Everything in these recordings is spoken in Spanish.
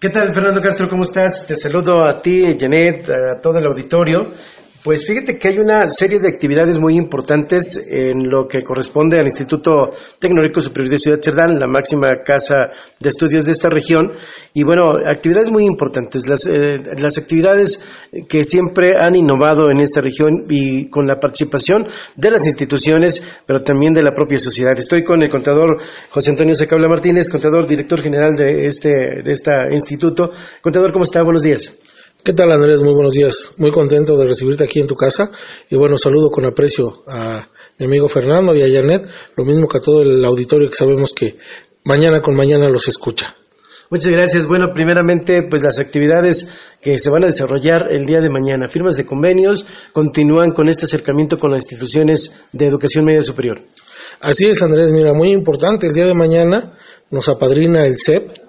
¿Qué tal, Fernando Castro? ¿Cómo estás? Te saludo a ti, Janet, a todo el auditorio. Pues fíjate que hay una serie de actividades muy importantes en lo que corresponde al Instituto Tecnológico Superior de Ciudad Cerdán, la máxima casa de estudios de esta región. Y bueno, actividades muy importantes, las, eh, las actividades que siempre han innovado en esta región y con la participación de las instituciones, pero también de la propia sociedad. Estoy con el contador José Antonio Secabla Martínez, contador director general de este, de este instituto. Contador, ¿cómo está? Buenos días. ¿Qué tal Andrés? Muy buenos días. Muy contento de recibirte aquí en tu casa. Y bueno, saludo con aprecio a mi amigo Fernando y a Janet, lo mismo que a todo el auditorio que sabemos que mañana con mañana los escucha. Muchas gracias. Bueno, primeramente, pues las actividades que se van a desarrollar el día de mañana, firmas de convenios, continúan con este acercamiento con las instituciones de educación media superior. Así es, Andrés. Mira, muy importante, el día de mañana nos apadrina el CEP,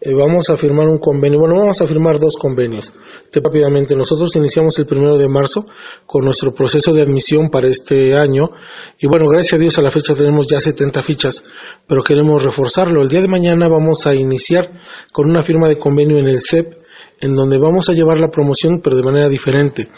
eh, vamos a firmar un convenio, bueno, vamos a firmar dos convenios. rápidamente, nosotros iniciamos el primero de marzo con nuestro proceso de admisión para este año y bueno, gracias a Dios a la fecha tenemos ya 70 fichas, pero queremos reforzarlo. El día de mañana vamos a iniciar con una firma de convenio en el CEP en donde vamos a llevar la promoción pero de manera diferente.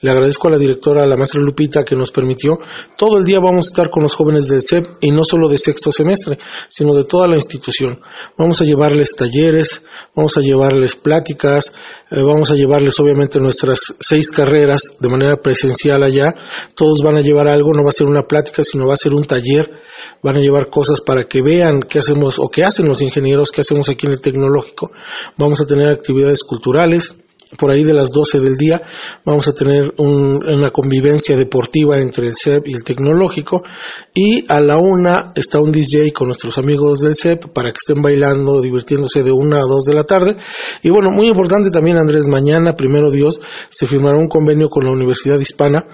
Le agradezco a la directora, a la maestra Lupita, que nos permitió. Todo el día vamos a estar con los jóvenes del CEP y no solo de sexto semestre, sino de toda la institución. Vamos a llevarles talleres, vamos a llevarles pláticas, eh, vamos a llevarles obviamente nuestras seis carreras de manera presencial allá. Todos van a llevar algo, no va a ser una plática, sino va a ser un taller. Van a llevar cosas para que vean qué hacemos o qué hacen los ingenieros, qué hacemos aquí en el tecnológico. Vamos a tener actividades culturales por ahí de las 12 del día vamos a tener una convivencia deportiva entre el CEP y el tecnológico y a la una está un DJ con nuestros amigos del CEP para que estén bailando, divirtiéndose de una a dos de la tarde. Y bueno, muy importante también Andrés, mañana, primero Dios, se firmará un convenio con la Universidad Hispana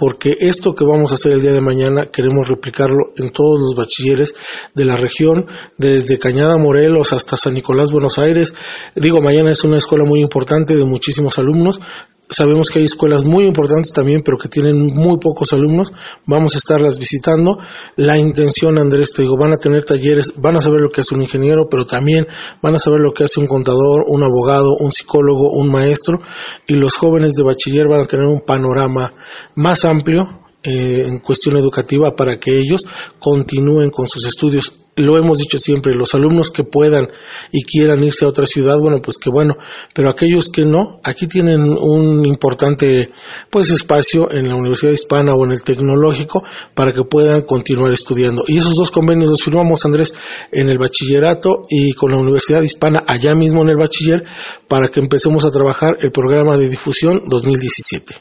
porque esto que vamos a hacer el día de mañana queremos replicarlo en todos los bachilleres de la región, desde Cañada Morelos hasta San Nicolás, Buenos Aires. Digo, mañana es una escuela muy importante de muchísimos alumnos, Sabemos que hay escuelas muy importantes también, pero que tienen muy pocos alumnos. Vamos a estarlas visitando. La intención, Andrés, te digo, van a tener talleres, van a saber lo que hace un ingeniero, pero también van a saber lo que hace un contador, un abogado, un psicólogo, un maestro. Y los jóvenes de bachiller van a tener un panorama más amplio eh, en cuestión educativa para que ellos continúen con sus estudios. Lo hemos dicho siempre, los alumnos que puedan y quieran irse a otra ciudad, bueno, pues que bueno, pero aquellos que no, aquí tienen un importante pues espacio en la Universidad Hispana o en el Tecnológico para que puedan continuar estudiando. Y esos dos convenios los firmamos, Andrés, en el bachillerato y con la Universidad Hispana allá mismo en el bachiller para que empecemos a trabajar el programa de difusión 2017.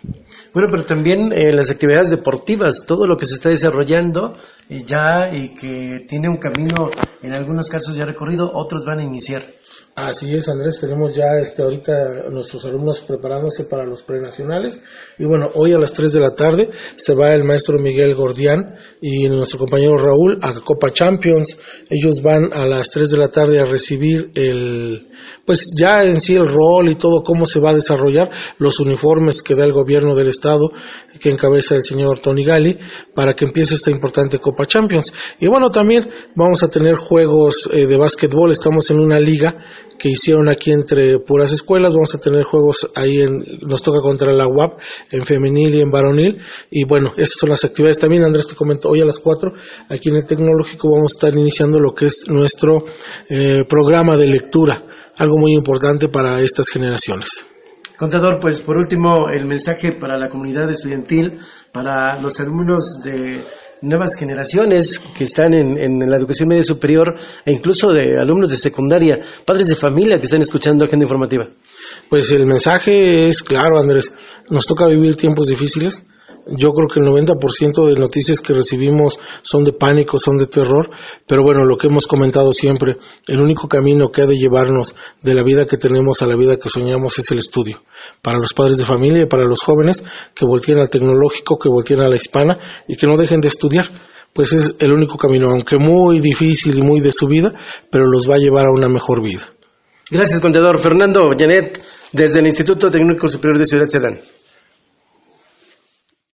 Bueno, pero también eh, las actividades deportivas, todo lo que se está desarrollando eh, ya y que tiene un camino en algunos casos ya recorrido, otros van a iniciar. Así es, Andrés, tenemos ya este, ahorita nuestros alumnos preparándose para los prenacionales. Y bueno, hoy a las 3 de la tarde se va el maestro Miguel Gordián y nuestro compañero Raúl a Copa Champions. Ellos van a las 3 de la tarde a recibir el, pues ya en sí el rol y todo cómo se va a desarrollar, los uniformes que da el gobierno del estado, que encabeza el señor Tony Gali, para que empiece esta importante Copa Champions. Y bueno, también vamos a tener juegos eh, de básquetbol, estamos en una liga que hicieron aquí entre puras escuelas. Vamos a tener juegos ahí en, nos toca contra la UAP en femenil y en varonil. Y bueno, estas son las actividades. También Andrés te comentó, hoy a las 4 aquí en el tecnológico vamos a estar iniciando lo que es nuestro eh, programa de lectura, algo muy importante para estas generaciones. Contador, pues por último, el mensaje para la comunidad estudiantil, para los alumnos de nuevas generaciones que están en, la educación media superior e incluso de alumnos de secundaria, padres de familia que están escuchando Agenda Informativa? Pues el mensaje es claro, Andrés. Nos toca vivir tiempos difíciles. Yo creo que el 90% de noticias que recibimos son de pánico, son de terror, pero bueno, lo que hemos comentado siempre, el único camino que ha de llevarnos de la vida que tenemos a la vida que soñamos es el estudio. Para los padres de familia y para los jóvenes que volteen al tecnológico, que volteen a la hispana y que no dejen de estudiar pues es el único camino, aunque muy difícil y muy de subida, pero los va a llevar a una mejor vida. Gracias, contador. Fernando Janet, desde el Instituto Técnico Superior de Ciudad Sedán.